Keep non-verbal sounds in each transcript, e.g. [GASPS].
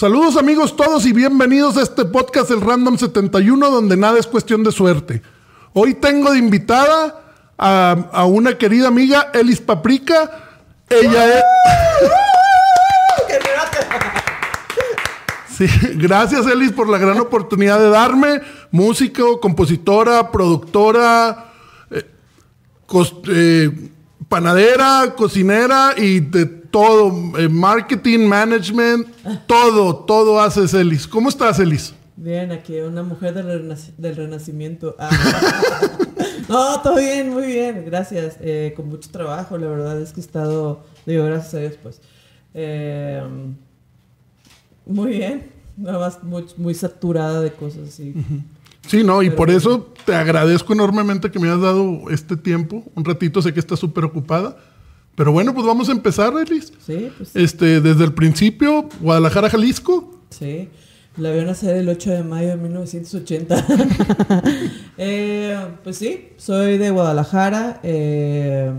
Saludos amigos todos y bienvenidos a este podcast El Random 71 donde nada es cuestión de suerte. Hoy tengo de invitada a, una querida amiga, Elis Paprika. Ella es... Sí, gracias Elis por la gran oportunidad de darme. Músico, compositora, productora, eh, eh, panadera, cocinera y de todo. Eh, marketing, management, todo, todo haces Elis. ¿Cómo estás Elis? Bien, aquí una mujer del, del renacimiento. Ah. [LAUGHS] no, todo bien, muy bien, gracias. con mucho trabajo, la verdad es que he estado, digo, gracias a Dios, pues. Muy bien, nada más muy, muy saturada de cosas así. Sí, no, y por eso te agradezco enormemente que me hayas dado este tiempo. Un ratito, sé que estás súper ocupada. Pero bueno, pues vamos a empezar, Elis. Sí, pues. Este, desde el principio, Guadalajara, Jalisco. Sí, la vio nacer el 8 de mayo de 1980. [LAUGHS] Eh, pues sí, soy de Guadalajara. Eh,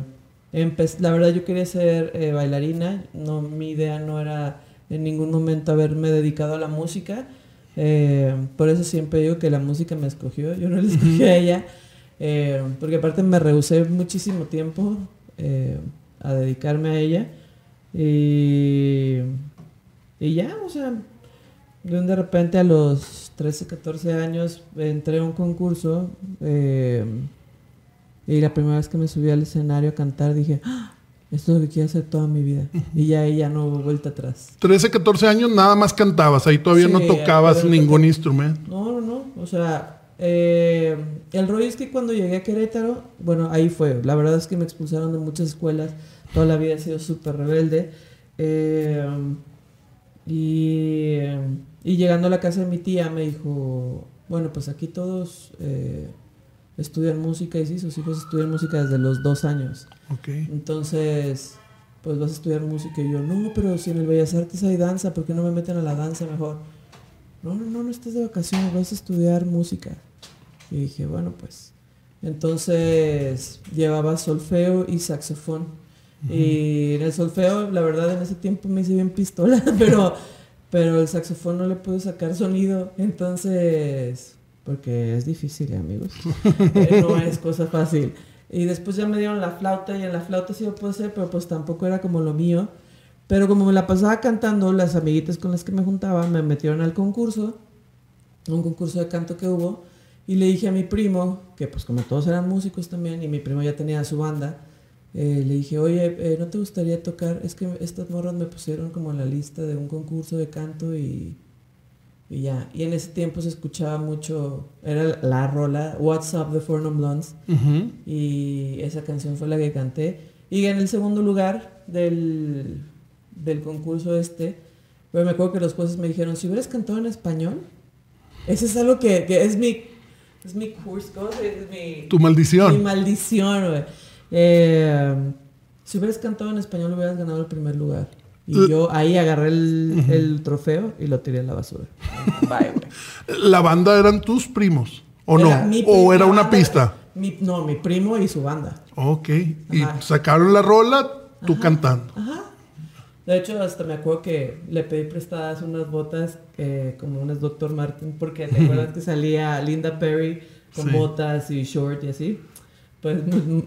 la verdad, yo quería ser eh, bailarina. No, mi idea no era en ningún momento haberme dedicado a la música. Eh, por eso siempre digo que la música me escogió, yo no la escogí a ella, eh, porque aparte me rehusé muchísimo tiempo a dedicarme a ella. Y, y ya, o sea, de repente a los 13, 14 años entré a un concurso y la primera vez que me subí al escenario a cantar dije, ¡Ah! Esto es lo que quiero hacer toda mi vida. Y ya ahí ya no hubo vuelta atrás. 13, 14 años nada más cantabas, ahí todavía no tocabas ningún instrumento. No, no, no. O sea, eh, el rollo es que cuando llegué a Querétaro, bueno, ahí fue. La verdad es que me expulsaron de muchas escuelas. Toda la vida he sido súper rebelde. Eh, y, y, llegando a la casa de mi tía me dijo, bueno, pues aquí todos... Eh, estudian música y sí, sus hijos estudian música desde los dos años. Okay. Entonces, pues vas a estudiar música y yo, no, pero si en el Bellas Artes hay danza, ¿por qué no me meten a la danza mejor? No, no, no, no estás de vacaciones, vas a estudiar música. Y dije, bueno, pues. Entonces llevaba solfeo y saxofón. Y en el solfeo, la verdad, en ese tiempo me hice bien pistola, [LAUGHS] pero, pero el saxofón no le pude sacar sonido. Entonces, porque es difícil, amigos. [LAUGHS] Eh, no es cosa fácil. Y después ya me dieron la flauta y en la flauta sí lo puedo hacer, pero pues tampoco era como lo mío. Pero como me la pasaba cantando, las amiguitas con las que me juntaba me metieron al concurso, un concurso de canto que hubo, y le dije a mi primo, que pues como todos eran músicos también, y mi primo ya tenía su banda, eh, le dije, oye, eh, ¿no te gustaría tocar? Es que estas morras me pusieron como en la lista de un concurso de canto y y ya, y en ese tiempo se escuchaba mucho, era la rola What's Up de Four Non Blondes. Y esa canción fue la que canté. Y en el segundo lugar del, del concurso este, pues me acuerdo que los jueces me dijeron, si hubieras cantado en español, ese es algo que, que es mi, es mi curso, es mi... Tu maldición. Mi maldición, güey. Eh, si hubieras cantado en español, hubieras ganado el primer lugar. Y yo ahí agarré el, trofeo y lo tiré en la basura. Bye, ¿La banda eran tus primos? ¿O no? ¿O era una pista? no, mi primo y su banda. Ok. Y sacaron la rola, tú cantando. Ajá. De hecho, hasta me acuerdo que le pedí prestadas unas botas eh, como unas Dr. Martin, porque te acuerdas [LAUGHS] que salía Linda Perry con botas y short y así. Pues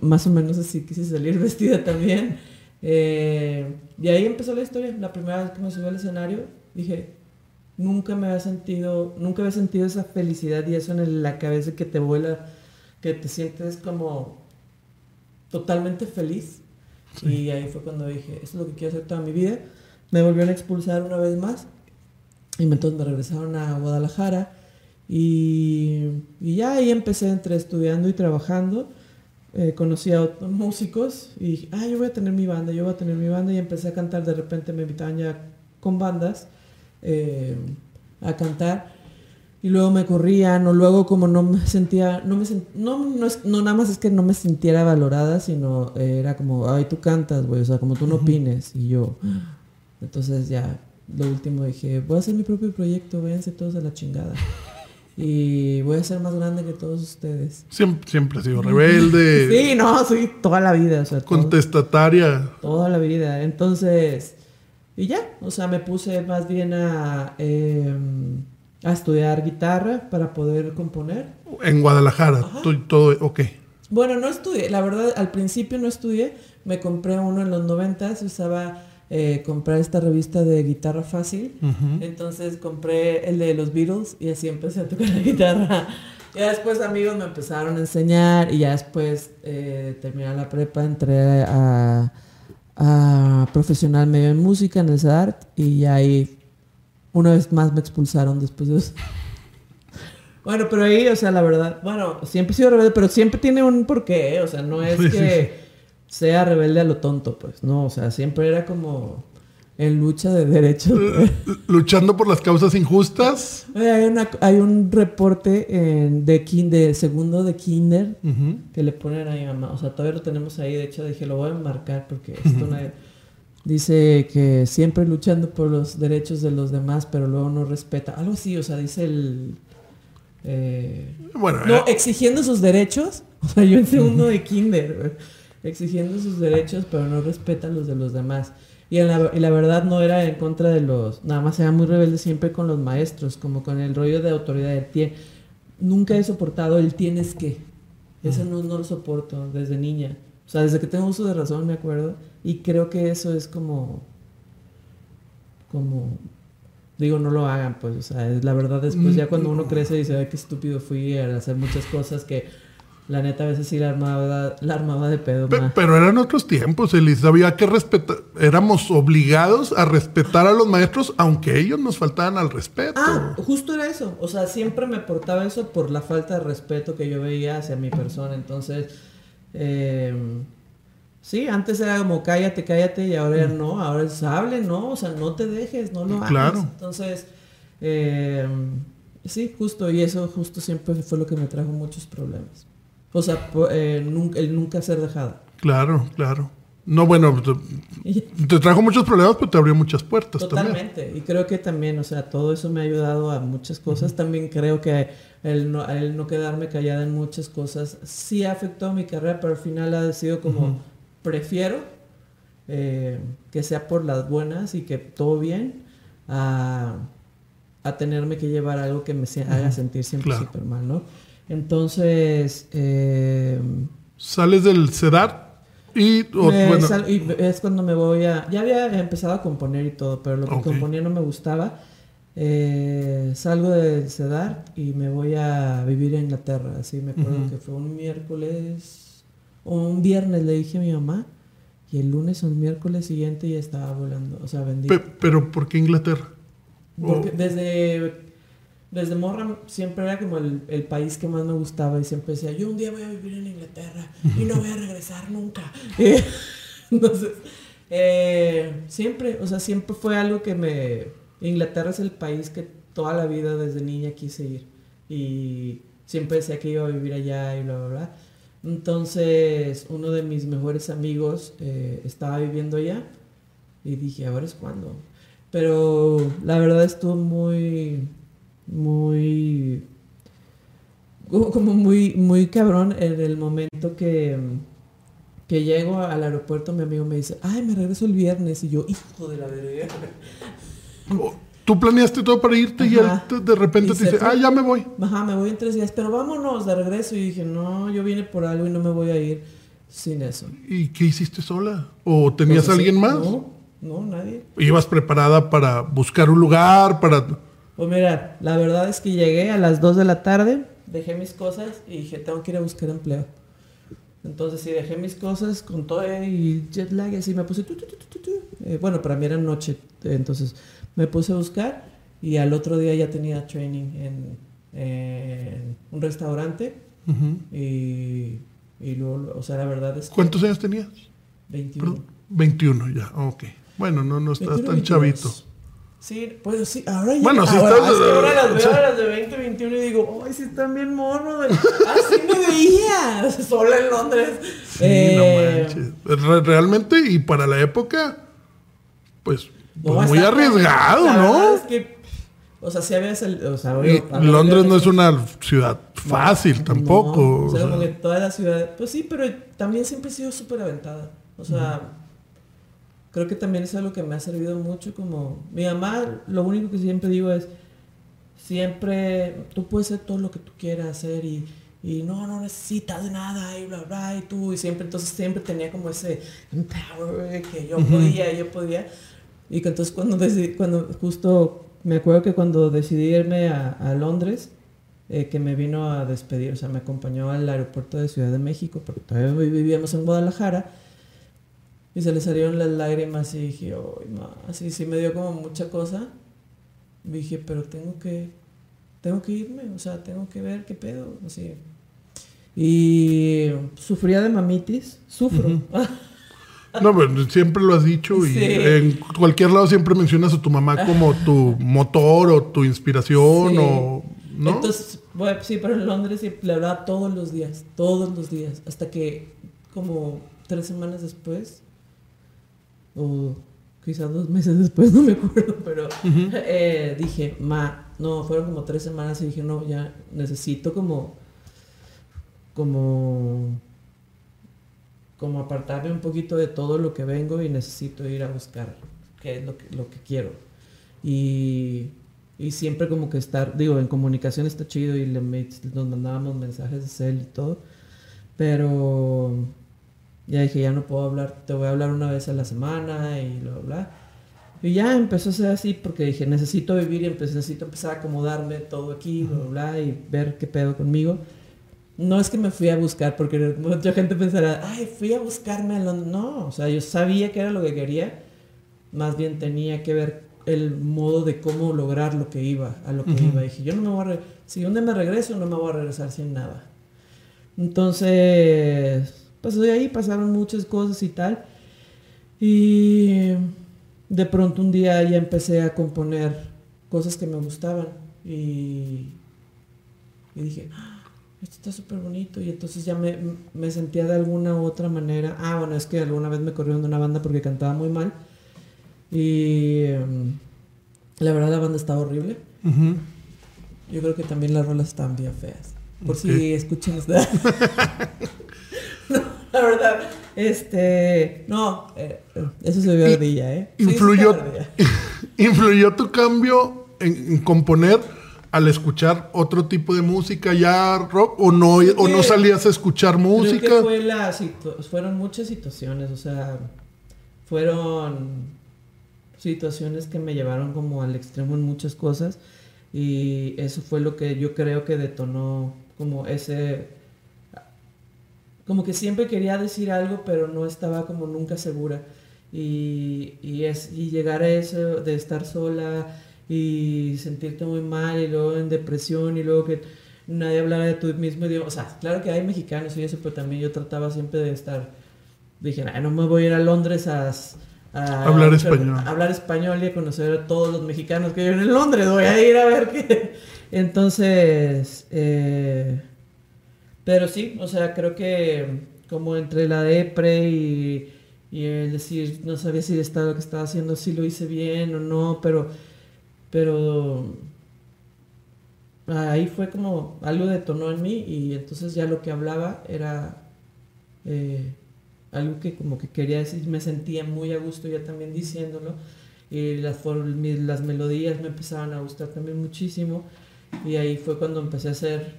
más o menos así quise salir [LAUGHS] vestida también. Eh, y ahí empezó la historia. La primera vez que me subí al escenario, dije, nunca me había sentido, nunca había sentido esa felicidad y eso en la cabeza que te vuela, que te sientes como totalmente feliz. Y ahí fue cuando dije, eso es lo que quiero hacer toda mi vida. Me volvieron a expulsar una vez más. Y entonces me regresaron a Guadalajara. Y, y ya ahí empecé entre estudiando y trabajando. Eh, conocí a otros músicos y dije, ah, yo voy a tener mi banda, yo voy a tener mi banda y empecé a cantar, de repente me invitaban ya con bandas eh, a cantar y luego me corrían o luego como no me sentía, no me no, no, es, no nada más es que no me sintiera valorada, sino era como, ay, tú cantas, güey, o sea, como tú no opines y yo, entonces ya, lo último dije, voy a hacer mi propio proyecto, váyanse todos a la chingada y voy a ser más grande que todos ustedes. Siempre, siempre he sido rebelde. [LAUGHS] sí, no, soy toda la vida. contestataria. toda la vida. Entonces, y ya, o sea, me puse más bien a, em, a estudiar guitarra para poder componer. En Guadalajara, todo, ok. Bueno, no estudié, la verdad, al principio no estudié, me compré uno en los noventas, usaba eh, comprar esta revista de guitarra fácil, entonces compré el de los Beatles y así empecé a tocar la guitarra. Ya después amigos me empezaron a enseñar y ya después eh, terminé la prepa, entré a, a profesional medio en música en el CEDART y ya ahí una vez más me expulsaron después de eso. Bueno, pero ahí, o sea, la verdad, bueno, siempre he sido rebelde, pero siempre tiene un porqué, ¿eh? o sea, no es Sí, sí, que sea rebelde a lo tonto, pues, no, o sea, siempre era como en lucha de derechos. pues. Luchando por las causas injustas. Hay, una- hay un reporte en- de, kin- de segundo de kinder que le ponen a mi mamá, o sea, todavía lo tenemos ahí, de hecho dije, lo voy a marcar porque esto [LAUGHS] no es- Dice que siempre luchando por los derechos de los demás, pero luego no respeta. Algo así, o sea, dice el... eh, Bueno, no, eh, exigiendo sus derechos. [LAUGHS] O sea, yo en segundo de kinder. Exigiendo sus derechos, pero no respetan los de los demás. Y, en la, y la verdad no era en contra de los... Nada más era muy rebelde siempre con los maestros, como con el rollo de autoridad del tie. Nunca he soportado el tienes que. Eso no, no lo soporto desde niña. O sea, desde que tengo uso de razón me acuerdo. Y creo que eso es como... Como... Digo, no lo hagan, pues, o sea, es la verdad después ya cuando uno crece dice, ay, qué estúpido fui al hacer muchas cosas que la neta a veces sí la armaba, la armaba de pedo, pe- ma. pero eran otros tiempos, Elis. Había que respetar. Éramos obligados a respetar a los maestros, aunque ellos nos faltaban al respeto. Ah, justo era eso. O sea, siempre me portaba eso por la falta de respeto que yo veía hacia mi persona. Entonces, eh, sí, antes era como cállate, cállate, y ahora ya no. Ahora es hable, no. O sea, no te dejes, no lo hagas. Claro. Entonces, eh, sí, justo. Y eso justo siempre fue lo que me trajo muchos problemas. O sea, eh, nunca, el nunca ser dejada. Claro, claro. No, bueno, te, [LAUGHS] te trajo muchos problemas, pero te abrió muchas puertas también. Totalmente. Y creo que también, o sea, todo eso me ha ayudado a muchas cosas. También creo que el no, el no quedarme callada en muchas cosas sí afectó a mi carrera, pero al final ha sido como, prefiero eh, que sea por las buenas y que todo bien, a, a tenerme que llevar algo que me se- haga sentir siempre Claro. súper mal, ¿no? Entonces, eh, Sales del CEDAR y, o, me bueno, sal- y es cuando me voy a... Ya había empezado a componer y todo, pero lo que Ok. componía no me gustaba. Eh, salgo del CEDAR y me voy a vivir a Inglaterra. Así me acuerdo que fue un miércoles o un viernes le dije a mi mamá y el lunes o el miércoles siguiente ya estaba volando. O sea, vendí. pe- pero ¿por qué Inglaterra? Porque Oh. desde, desde morra siempre era como el, el país que más me gustaba y siempre decía, yo un día voy a vivir en Inglaterra y no voy a regresar nunca. [LAUGHS] Entonces, eh, siempre, o sea, siempre fue algo que me... Inglaterra es el país que toda la vida desde niña quise ir y siempre decía que iba a vivir allá y bla, bla, bla. Entonces, uno de mis mejores amigos eh, estaba viviendo allá y dije, ahora es cuando. Pero la verdad estuvo muy, muy, como muy, muy cabrón en el momento que, que llego al aeropuerto, mi amigo me dice, ay, me regreso el viernes. Y yo, hijo de la verga. Tú planeaste todo para irte y él Ajá. de repente Y te dice, fue. ah, ya me voy. Ajá, me voy en tres días, pero vámonos de regreso. Y dije, no, yo vine por algo y no me voy a ir sin eso. ¿Y qué hiciste sola? ¿O tenías Pues, alguien sí, más? No, no, nadie. ¿Ibas preparada para buscar un lugar, para... Pues mira, la verdad es que llegué a las 2 de la tarde, dejé mis cosas y dije, tengo que ir a buscar empleo. Entonces sí, dejé mis cosas con todo y jet lag y así me puse... tu, tu, tu, tu, tu, tu. Eh, bueno, para mí era noche, entonces me puse a buscar y al otro día ya tenía training en, en un restaurante Ujú. y, y luego, o sea, la verdad es que... ¿Cuántos años tenías? 21. Perdón, 21 ya, ok. Bueno, no, no estás 21, tan 22. chavito. Sí, pues sí, ahora ya. Bueno, sí ahora, estás- es que ahora las veo sí. a las de 20, 21 y digo, ¡ay, sí están bien morros! Así me veía, [LAUGHS] sola en Londres. Sí, Eh, no manches. Re- realmente, y para la época, pues, pues, muy arriesgado, la ¿no? es que, o sea, si había salido, o sea, obvio, Londres no es una ciudad fácil No, tampoco. o o sea, sea. como que toda la ciudad, pues sí, pero también siempre he sido súper aventada. O sea, creo que también es algo que me ha servido mucho como mi mamá, lo único que siempre digo es, siempre, tú puedes hacer todo lo que tú quieras hacer y, y no, no necesitas de nada y bla, bla, y tú, y siempre, entonces siempre tenía como ese power que yo podía, yo podía. Y que entonces cuando, decidí, cuando justo, me acuerdo que cuando decidí irme a, a Londres, eh, que me vino a despedir, o sea, me acompañó al aeropuerto de Ciudad de México, porque todavía vivíamos en Guadalajara, y se le salieron las lágrimas y dije, ay, así sí me dio como mucha cosa. Dije, pero tengo que, tengo que irme, o sea, tengo que ver qué pedo, así. Y sufría de mamitis, sufro. [LAUGHS] No, pero siempre lo has dicho y en cualquier lado siempre mencionas a tu mamá como tu motor o tu inspiración o entonces, bueno, sí, pero en Londres le hablaba todos los días, todos los días, hasta que como tres semanas después, o quizás dos meses después, [LAUGHS] no me acuerdo, pero eh, dije, ma, no, fueron como tres semanas y dije, no, ya necesito como, como, como apartarme un poquito de todo lo que vengo y necesito ir a buscar qué es lo que, lo que quiero. Y y siempre como que estar, digo, en comunicación está chido y le nos mandábamos mensajes de cel y todo. Pero ya dije, ya no puedo hablar, te voy a hablar una vez a la semana y bla, bla, Y ya empezó a ser así porque dije, necesito vivir y necesito empezar a acomodarme todo aquí, bla, bla, y ver qué pedo conmigo. No es que me fui a buscar, porque mucha gente pensará, ay, fui a buscarme a Londres. No, o sea, yo sabía que era lo que quería, más bien tenía que ver el modo de cómo lograr lo que iba, a lo que iba. dije, yo no me voy a... Si un día me regreso, no me voy a regresar sin nada. Entonces, pues de ahí pasaron muchas cosas y tal. Y de pronto un día ya empecé a componer cosas que me gustaban. Y, y dije, ah, esto está súper bonito. Y entonces ya me, me, sentía de alguna u otra manera. Ah, bueno, es que alguna vez me corrieron de una banda porque cantaba muy mal. Y em, la verdad la banda estaba horrible. Yo creo que también las rolas están bien feas. Por si escuchan [LAUGHS] no, la verdad, este, no, eh, eso se vio ardilla, ¿eh? Influyó, [LAUGHS] influyó tu cambio en, componer al escuchar otro tipo de música ya rock o no o no salías a escuchar música. fue la fueron muchas situaciones, o sea, fueron situaciones que me llevaron como al extremo en muchas cosas y eso fue lo que yo creo que detonó como ese como que siempre quería decir algo pero no estaba como nunca segura y, y es y llegar a eso de estar sola y sentirte muy mal y luego en depresión y luego que nadie hablara de tu mismo idioma o sea claro que hay mexicanos y eso pero también yo trataba siempre de estar dije no me voy a ir a Londres a hablar español. hablar español y a conocer a todos los mexicanos que viven en Londres. Voy a ir a ver qué. [LAUGHS] Entonces, eh, pero sí, o sea, creo que como entre la depre y, y el decir, no sabía si estaba, lo que estaba haciendo, si lo hice bien o no, pero, pero ahí fue como algo detonó en mí y entonces ya lo que hablaba era... Eh, algo que como que quería decir, me sentía muy a gusto ya también diciéndolo, y las, las melodías me empezaban a gustar también muchísimo, y ahí fue cuando empecé a hacer,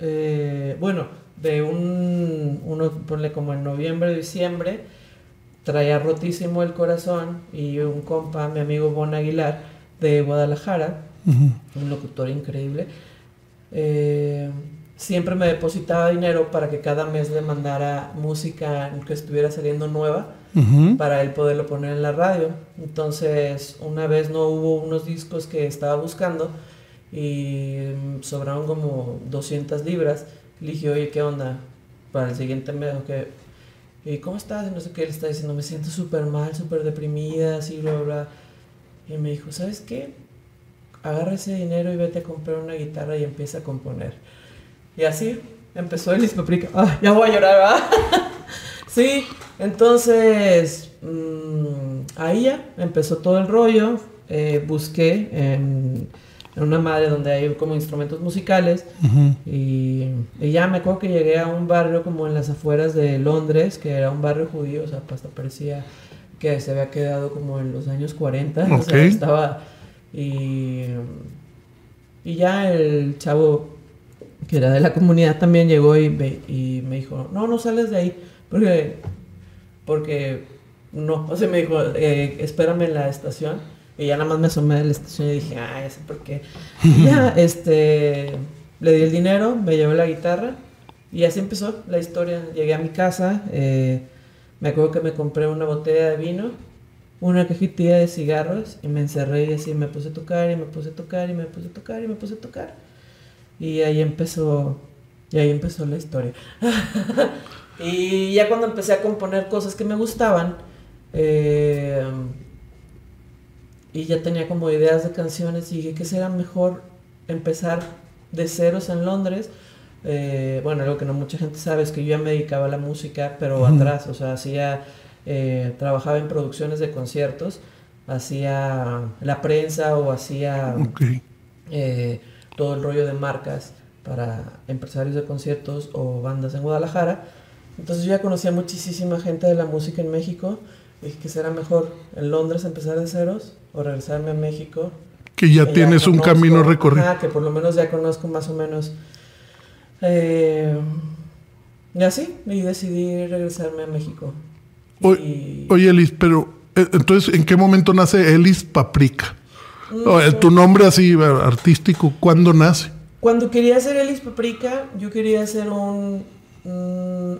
eh, bueno, de un, uno, ponle como en noviembre, diciembre, traía rotísimo el corazón, y un compa, mi amigo Bon Aguilar, de Guadalajara, un locutor increíble, eh, siempre me depositaba dinero para que cada mes le mandara música que estuviera saliendo nueva para él poderlo poner en la radio. Entonces, una vez no hubo unos discos que estaba buscando y sobraron como 200 libras. Le dije, oye, ¿qué onda? Para el siguiente mes, que ¿Y cómo estás? Y no sé qué, él está diciendo, me siento súper mal, súper deprimida, así, bla, bla. Y me dijo, ¿sabes qué? Agarra ese dinero y vete a comprar una guitarra y empieza a componer. Y así empezó el Paprika. Ah, ya voy a llorar, ¿verdad? [LAUGHS] sí, entonces mm, ahí ya empezó todo el rollo. Eh, busqué en, una madre donde hay como instrumentos musicales y, ya me acuerdo que llegué a un barrio como en las afueras de Londres, que era un barrio judío, o sea, hasta parecía que se había quedado como en los años 40. Ok. O sea, estaba. Y, y ya el chavo que era de la comunidad también llegó y me, y me dijo: No, no sales de ahí. Porque. Porque. No. O sea, me dijo: eh, Espérame en la estación. Y ya nada más me asomé de la estación y dije: Ah, ya sé por qué. Y ya, [LAUGHS] este. Le di el dinero, me llevé la guitarra. Y así empezó la historia. Llegué a mi casa. eh, me acuerdo que me compré una botella de vino, una cajetilla de cigarros y me encerré y así me puse a tocar y me puse a tocar y me puse a tocar y me puse a tocar. Y ahí empezó, y ahí empezó la historia. [LAUGHS] y ya cuando empecé a componer cosas que me gustaban, eh, y ya tenía como ideas de canciones y dije que será mejor empezar de ceros en Londres. Eh, bueno, algo que no mucha gente sabe es que yo ya me dedicaba a la música, pero atrás, o sea, hacía, eh, trabajaba en producciones de conciertos, hacía la prensa o hacía eh, todo el rollo de marcas para empresarios de conciertos o bandas en Guadalajara. Entonces yo ya conocía muchísima gente de la música en México. Dije que será mejor en Londres empezar de ceros o regresarme a México. Que ya que tienes un conozco, camino recorrido. que por lo menos ya conozco más o menos. Eh, y así, y decidí regresarme a México. O- Y- Oye, Elis, pero eh, entonces, ¿en qué momento nace Elis Paprika? Eh, tu nombre así eh, artístico, ¿cuándo nace? Cuando quería hacer Elis Paprika, yo quería hacer un...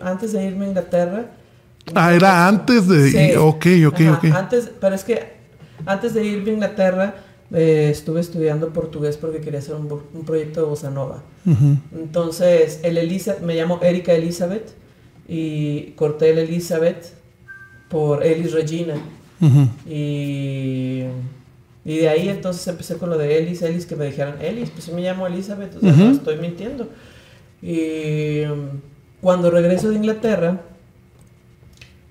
antes de irme a Inglaterra. Ah, era antes de... Sí. Ok, ok, Ajá, ok. Antes, pero es que antes de irme a Inglaterra, eh, estuve estudiando portugués porque quería hacer un, proyecto de bossa nova. Entonces, el Elisa, me llamo Erika Elizabeth y corté el Elizabeth por Elis Regina. Y, y de ahí entonces empecé con lo de Elis, Elis, que me dijeran, Elis, pues sí me llamo Elizabeth, o sea, no estoy mintiendo. Y cuando regreso de Inglaterra,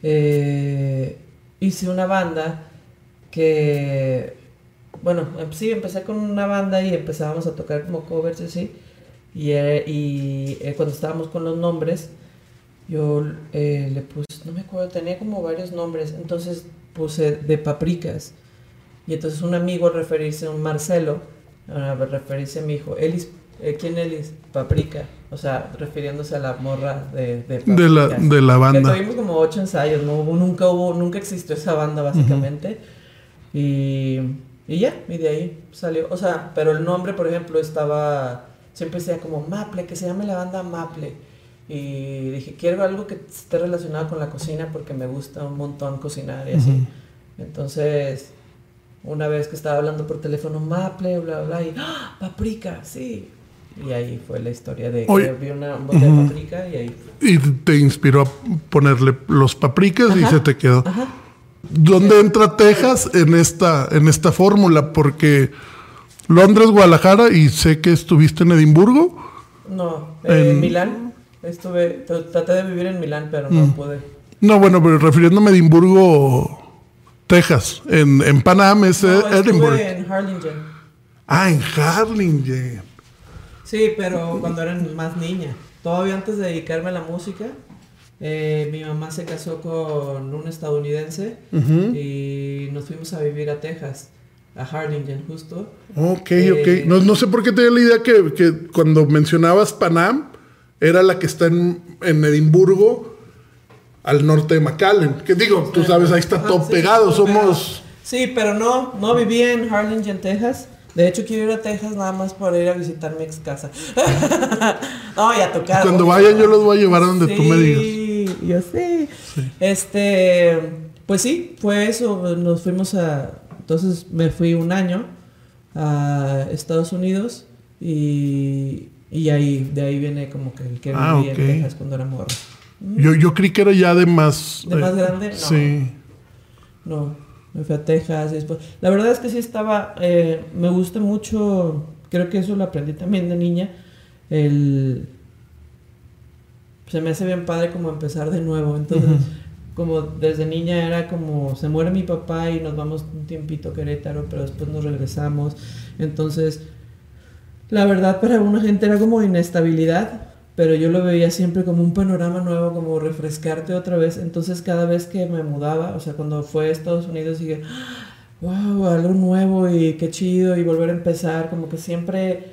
eh, hice una banda que, bueno, em- sí, empecé con una banda y empezábamos a tocar como covers y así. Y, eh, y eh, cuando estábamos con los nombres, yo eh, le puse, no me acuerdo, tenía como varios nombres, entonces puse de papricas. Y entonces un amigo al referirse a un Marcelo, a referirse a mi hijo, Elis, eh, ¿quién Elis? Paprika. O sea, refiriéndose a la morra de, de De la, Papricas. de la Que banda. tuvimos como ocho ensayos, no hubo, nunca hubo, nunca existió esa banda básicamente. y, y ya, y de ahí salió. O sea, pero el nombre, por ejemplo, estaba, siempre decía como Maple, que se llame la banda Maple. Y dije, quiero algo que esté relacionado con la cocina porque me gusta un montón cocinar y así. Entonces, una vez que estaba hablando por teléfono, Maple, bla, bla, y ¡Ah! paprika, sí. Y ahí fue la historia de que Oye. vi una botella de paprika y ahí Y te inspiró a ponerle los papricas y se te quedó. Ajá. ¿Dónde entra Texas en esta, en esta fórmula? Porque Londres, Guadalajara y sé que estuviste en Edimburgo. No, eh, En- Milán. Estuve, tr- traté de vivir en Milán, pero Mm. no pude. No, bueno, pero refiriéndome a Edimburgo, Texas. En, en Panam es No, estuve en Harlingen. Ah, en Harlingen. Sí, pero cuando era más niña. Todavía antes de dedicarme a la música, eh, mi mamá se casó con un estadounidense y nos fuimos a vivir a Texas, a Harlingen justo. Ok, Eh, ok. No, no sé por qué tenía la idea que, que cuando mencionabas Panam, era la que está en, en Edimburgo, al norte de McAllen. Que digo, tú sabes, ahí está todo sí, pegado. Somos. Sí, pero no, no viví en Harlingen, Texas. De hecho, quiero ir a Texas nada más para ir a visitar mi ex casa. [LAUGHS] no, y a tocar. Cuando vayan, yo los voy a llevar a donde tú me digas. Sí, yo sé. Este, pues sí, fue eso. Nos fuimos a. Entonces me fui un año a Estados Unidos y, y ahí, de ahí viene como que el que Ah, en Texas cuando era morro. Yo, yo creí que era ya de más. ¿De más eh, grande? No. Sí. No, me fui a Texas y después. La verdad es que sí estaba. eh, me gusta mucho. Creo que eso lo aprendí también de niña. El. Se me hace bien padre como empezar de nuevo. Entonces, como desde niña era como. Se muere mi papá y nos vamos un tiempito a Querétaro, pero después nos regresamos. Entonces, la verdad para una gente era como inestabilidad. pero yo lo veía siempre como un panorama nuevo, como refrescarte otra vez. Entonces cada vez que me mudaba, o sea, cuando fue a Estados Unidos, dije, wow, algo nuevo y qué chido y volver a empezar, como que siempre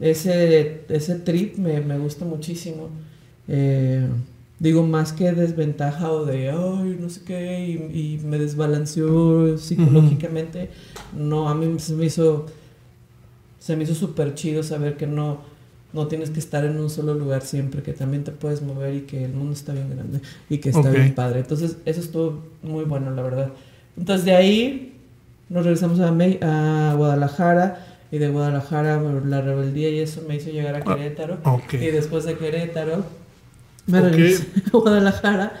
ese, ese trip me, me gusta muchísimo. Eh, digo, más que desventaja o de, ay, no sé qué, y, y me desbalanceó psicológicamente, no, a mí se me hizo, se me hizo súper chido saber que no no tienes que estar en un solo lugar siempre, que también te puedes mover y que el mundo está bien grande y que está bien padre. Entonces, eso estuvo muy bueno, la verdad. Entonces, de ahí nos regresamos a, a Guadalajara y de Guadalajara la rebeldía y eso me hizo llegar a ah, Querétaro. Y después de Querétaro me regresé a Guadalajara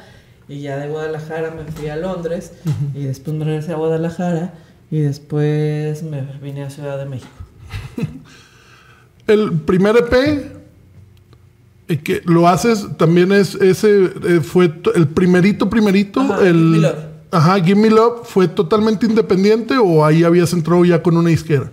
y ya de Guadalajara me fui a Londres y después me regresé a Guadalajara y después me vine a Ciudad de México. [LAUGHS] El primer EP que lo haces también es ese eh, fue el primerito primerito ajá, el Give Me Love. ajá Give Me Love fue totalmente independiente o ahí habías entrado ya con una disquera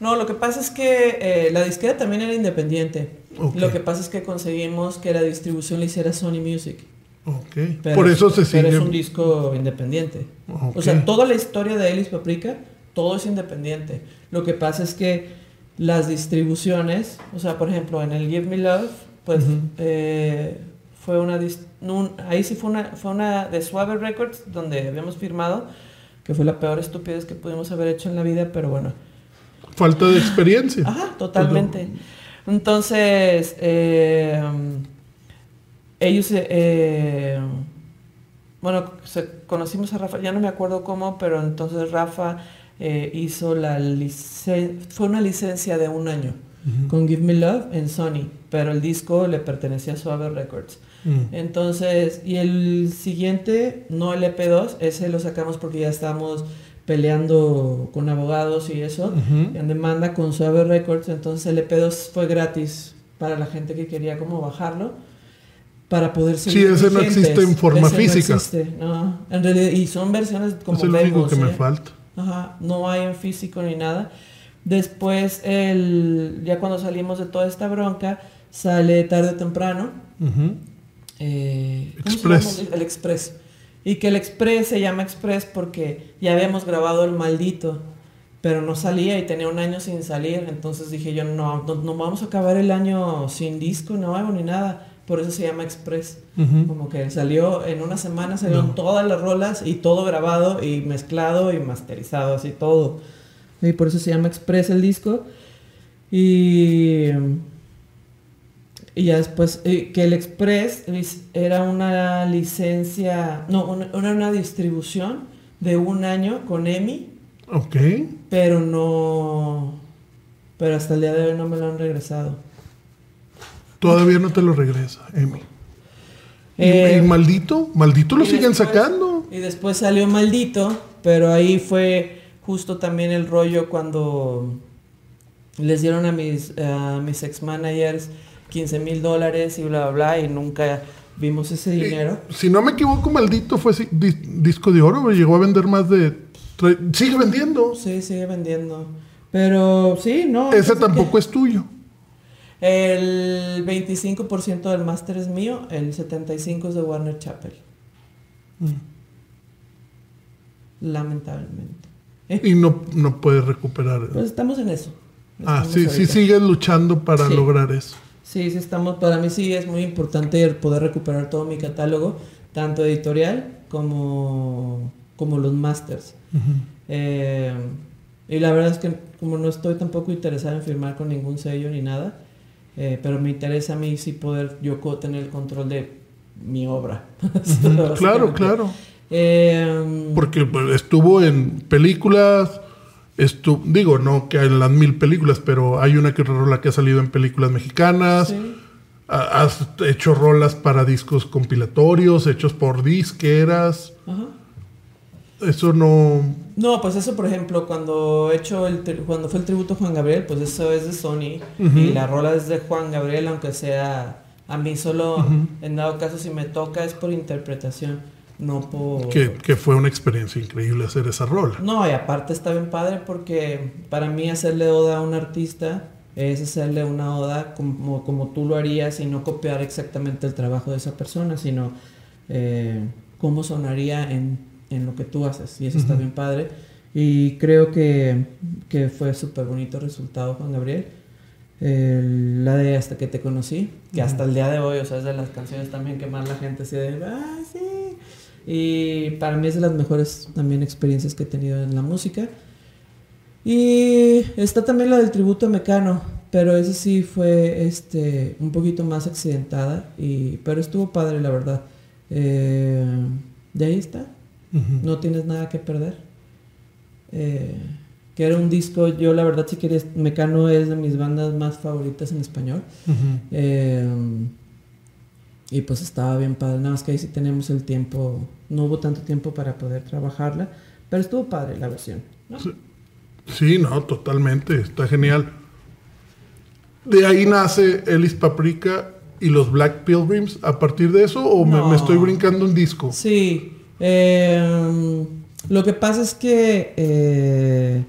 no lo que pasa es que eh, la disquera también era independiente. Lo que pasa es que conseguimos que la distribución le hiciera Sony Music. Okay. por eso se sigue pero es un disco independiente. O sea toda la historia de Ellis Paprika todo es independiente. Lo que pasa es que las distribuciones, o sea, por ejemplo, en el Give Me Love, pues eh, fue una, ahí sí fue una, fue una de Suave Records, donde habíamos firmado, que fue la peor estupidez que pudimos haber hecho en la vida, pero bueno. Falta de experiencia. Ajá, totalmente. Entonces, eh, ellos, eh, bueno, conocimos a Rafa, ya no me acuerdo cómo, pero entonces Rafa eh, hizo la licencia, fue una licencia de un año con Give Me Love en Sony, pero el disco le pertenecía a Suave Records. Mm. Entonces, y el siguiente, no el EP2, ese lo sacamos porque ya estábamos peleando con abogados y eso, en demanda con Suave Records, entonces el EP2 fue gratis para la gente que quería como bajarlo para poder seguir Sí, ese no existe en forma física. No existe, no. En realidad, y son versiones como es lo único que me ¿eh? falta. Ajá, no hay en físico ni nada. Después, el, ya cuando salimos de toda esta bronca, sale tarde o temprano. Eh, Express. El Express. Y que el Express se llama Express porque ya habíamos grabado el maldito, pero no salía y tenía un año sin salir. Entonces dije yo, no, no, no vamos a acabar el año sin disco nuevo ni nada por eso se llama Express. Como que salió en una semana, salieron todas las rolas y todo grabado y mezclado y masterizado, así todo. Y por eso se llama Express el disco. Y, y ya después, que el Express era una licencia, no, era una distribución de un año con EMI. Ok. Pero no, pero hasta el día de hoy no me lo han regresado. Todavía no te lo regresa, Emi. ¿Y, eh, maldito? ¿Maldito lo siguen sacando? Y después salió maldito, pero ahí fue justo también el rollo cuando les dieron a mis, a mis ex managers 15 mil dólares y bla, bla, bla, y nunca vimos ese eh, dinero. si no me equivoco, maldito fue disco de oro, llegó a vender más de... Sigue vendiendo. Sí, sigue vendiendo. Pero sí, no. Ese tampoco es tuyo. El 25% del máster es mío, el 75% es de Warner Chappell. Mm. Lamentablemente. Y no, no puedes recuperar. Pues estamos en eso. ah, sí, sí sigues luchando para lograr eso. Sí, sí estamos, para mí sí es muy importante poder recuperar todo mi catálogo, tanto editorial como, como los masters. Eh, y la verdad es que como no estoy tampoco interesado en firmar con ningún sello ni nada, eh, pero me interesa a mí sí poder yo tener el control de mi obra. [LAUGHS] claro, claro. Em, Porque pues, estuvo en películas, estuvo, digo, no que en las mil películas, pero hay una que otra rola que ha salido en películas mexicanas. Has hecho rolas para discos compilatorios, hechos por disqueras. Ajá. Eso no. No, pues eso, por ejemplo, cuando he hecho el cuando fue el tributo a Juan Gabriel, pues eso es de Sony. Y la rola es de Juan Gabriel, aunque sea a mí solo, en dado caso, si me toca es por interpretación, no por. Que, que, fue una experiencia increíble hacer esa rola. No, y aparte está bien padre porque para mí hacerle oda a un artista es hacerle una oda como, como tú lo harías y no copiar exactamente el trabajo de esa persona, sino eh, cómo sonaría en, en, lo que tú haces. Y eso está bien padre. Y creo que, que fue súper bonito resultado, Juan Gabriel. la de Hasta que te conocí, que hasta el día de hoy, o sea, es de las canciones también que más la gente se de, ¡ay, sí! Y para mí es de las mejores también experiencias que he tenido en la música. Y está también la del tributo a Mecano, pero esa sí fue este, un poquito más accidentada, y, pero estuvo padre, la verdad. Eh, de ahí está. No tienes nada que perder. Eh, que era un disco, yo la verdad si quieres, Mecano es de mis bandas más favoritas en español. Eh, y pues estaba bien padre, nada más que ahí sí tenemos el tiempo, no hubo tanto tiempo para poder trabajarla, pero estuvo padre la versión. Sí, no, totalmente, está genial. De ahí nace Ellis Paprika y los Black Pilgrims. ¿A partir de eso o me, estoy brincando un disco? Sí. Em, lo que pasa es que eh,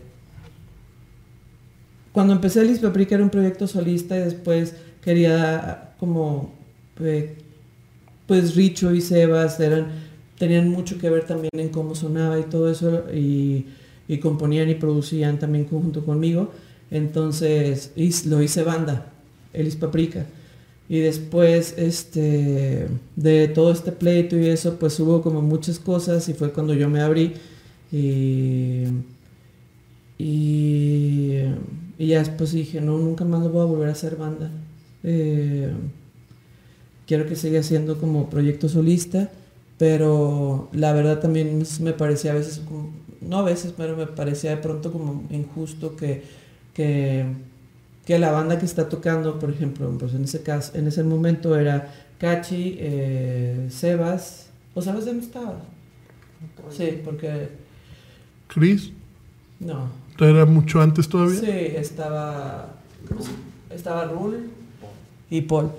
cuando empecé Ellis Paprika era un proyecto solista y después quería como eh, pues Richo y Sebas eran tenían mucho que ver también en cómo sonaba y todo eso y componían y producían también junto conmigo. Entonces lo hice banda, Elis Paprika. Y después este, de todo este pleito y eso, pues hubo como muchas cosas y fue cuando yo me abrí. Y, y, ya después dije, no, nunca más lo voy a volver a hacer banda. Eh, quiero que siga siendo como proyecto solista, pero la verdad también me parecía a veces como no a veces, pero me parecía de pronto como injusto que, que, la banda que está tocando, por ejemplo, pues en ese caso, en ese momento era Cachi, eh, Sebas, ¿o sabes dónde estaba? Sí, porque... ¿Chris? No. ¿Era mucho antes todavía? Sí, estaba... Estaba Rul y Paul.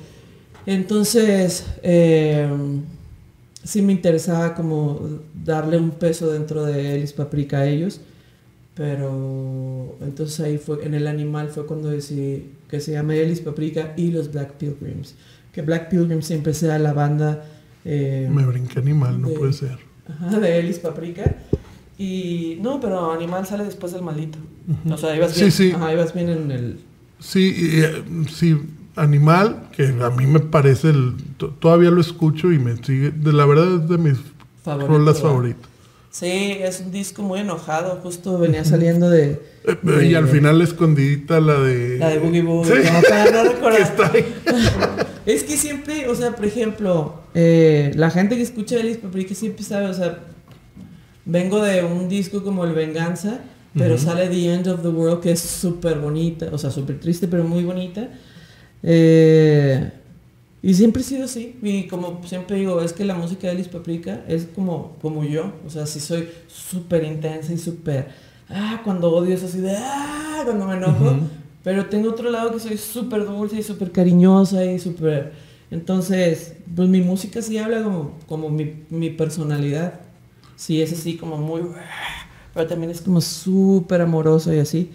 Entonces, eh, sí me interesaba como darle un peso dentro de Elis Paprika a ellos. Pero entonces ahí fue, en el animal fue cuando decidí que se llame Elis Paprika y los Black Pilgrims. Que Black Pilgrims siempre sea la banda... Eh, me brinqué animal, no puede ser. Ajá, de Elis Paprika. Y no, pero animal sale después del maldito. O sea, ibas bien, sí, sí. Ajá, ibas bien en el... Sí, eh, sí, Animal, que a mí me parece, el, todavía lo escucho y me sigue, de la verdad es de mis rolas favoritas. Sí, es un disco muy enojado, justo venía saliendo de... Eh, y al final escondidita la de... La de Boogie Boogie, ¿Sí? no, [LAUGHS] Está ahí. [LAUGHS] es que siempre, o sea, por ejemplo, eh, la gente que escucha Ellis Paprika siempre sabe, o sea, vengo de un disco como El Venganza, pero sale The End of the World, que es súper bonita, o sea, súper triste, pero muy bonita. Eh, y siempre he sido así. Y como siempre digo, es que la música de Alice Paprika es como, como yo. O sea, si soy súper intensa y súper... Ah, cuando odio es así de... Ah, cuando me enojo. Pero tengo otro lado que soy súper dulce y súper cariñosa y súper... Entonces, pues mi música sí habla como, como mi, mi personalidad. Sí, es así como muy... Pero también es como súper amoroso y así.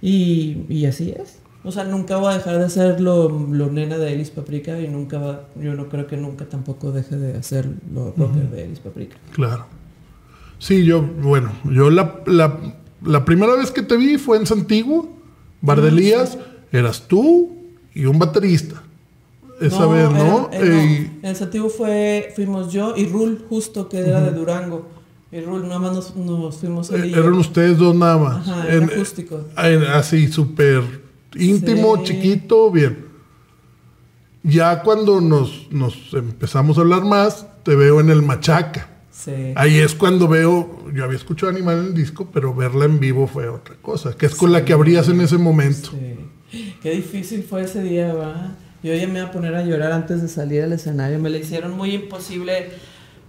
Y, y así es. O sea, nunca va a dejar de ser lo, nena de Elis Paprika y nunca va, yo no creo que nunca tampoco deje de hacer lo rocker de Elis Paprika. Claro. Sí, yo, bueno, yo la, la, primera vez que te vi fue en Santiguo, Bardelías, ah, eras tú y un baterista. Esa vez, ¿no? En Santiguo fue, fuimos yo y Rul, justo, que era de Durango. Y Rul, nada más nos, fuimos ahí. eran ustedes dos nada más. Ajá, en, acústico. así, súper íntimo, chiquito, bien. Ya cuando nos, nos empezamos a hablar más, te veo en el Machaca. Ahí es cuando veo, yo había escuchado Animal en el disco, pero verla en vivo fue otra cosa, que es con la que abrías en ese momento. Qué difícil fue ese día, va. Yo ya me iba a poner a llorar antes de salir al escenario. Me le hicieron muy imposible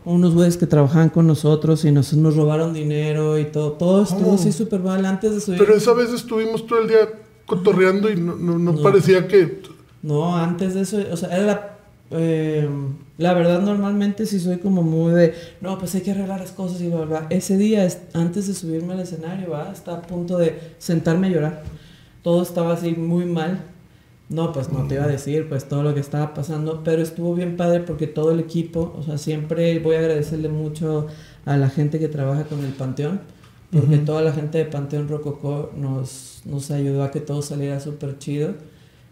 unos güeyes que trabajaban con nosotros y nos, nos robaron dinero y todo. Todo estuvo oh. así súper mal antes de subir. Pero esa vez estuvimos todo el día cotorreando y no, no, parecía que... No, antes de eso, o sea, era la... Eh, la verdad, normalmente si soy como muy de, no, pues hay que arreglar las cosas y bla, Ese día, antes de subirme al escenario, va, está a punto de sentarme a llorar. todo estaba así muy mal. No, pues no te iba a decir pues todo lo que estaba pasando, pero estuvo bien padre porque todo el equipo, o sea, siempre voy a agradecerle mucho a la gente que trabaja con el Panteón, porque toda la gente de Panteón Rococó nos, nos ayudó a que todo saliera súper chido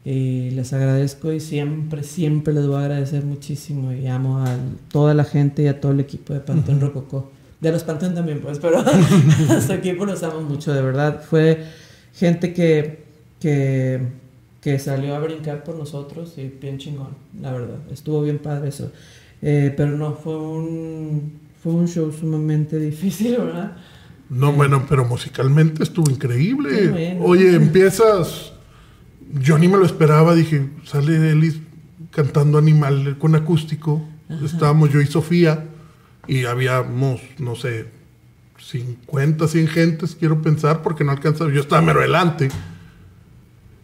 y les agradezco y siempre, siempre les voy a agradecer muchísimo y amo a toda la gente y a todo el equipo de Panteón Rococó. De los Panteón también, pues, pero a [LAUGHS] [LAUGHS] su equipo los amo mucho, de verdad. Fue gente que, que, que salió a brincar por nosotros y bien chingón, la verdad. Estuvo bien padre eso. Eh, pero no, fue un, fue un show sumamente [LAUGHS] difícil, ¿verdad? No, bueno, pero musicalmente estuvo increíble. Oye, empiezas. Yo ni me lo esperaba, dije, sale Elis cantando Animal con acústico. Estábamos yo y Sofía y habíamos, no sé, 50, 100 gentes, quiero pensar, porque no alcanzaba. Yo estaba mero adelante.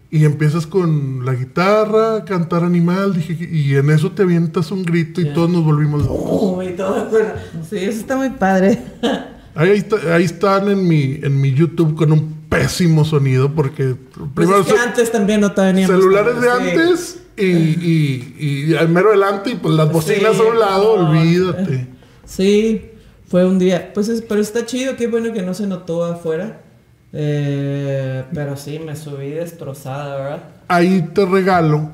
Y empiezas con la guitarra, cantar animal, dije, y en eso te avientas un grito y todos nos volvimos. Oh, [LAUGHS] y todo, sí, eso está muy padre. [LAUGHS] Ahí, ahí están en mi, en mi YouTube con un pésimo sonido porque pues primero es que antes también no teníamos celulares de antes y, y, y, al mero adelante y pues las bocinas a un lado, olvídate. Sí, fue un día, pues es, pero está chido, qué bueno que no se notó afuera. Eh, pero sí, me subí destrozada, ¿verdad? Ahí te regalo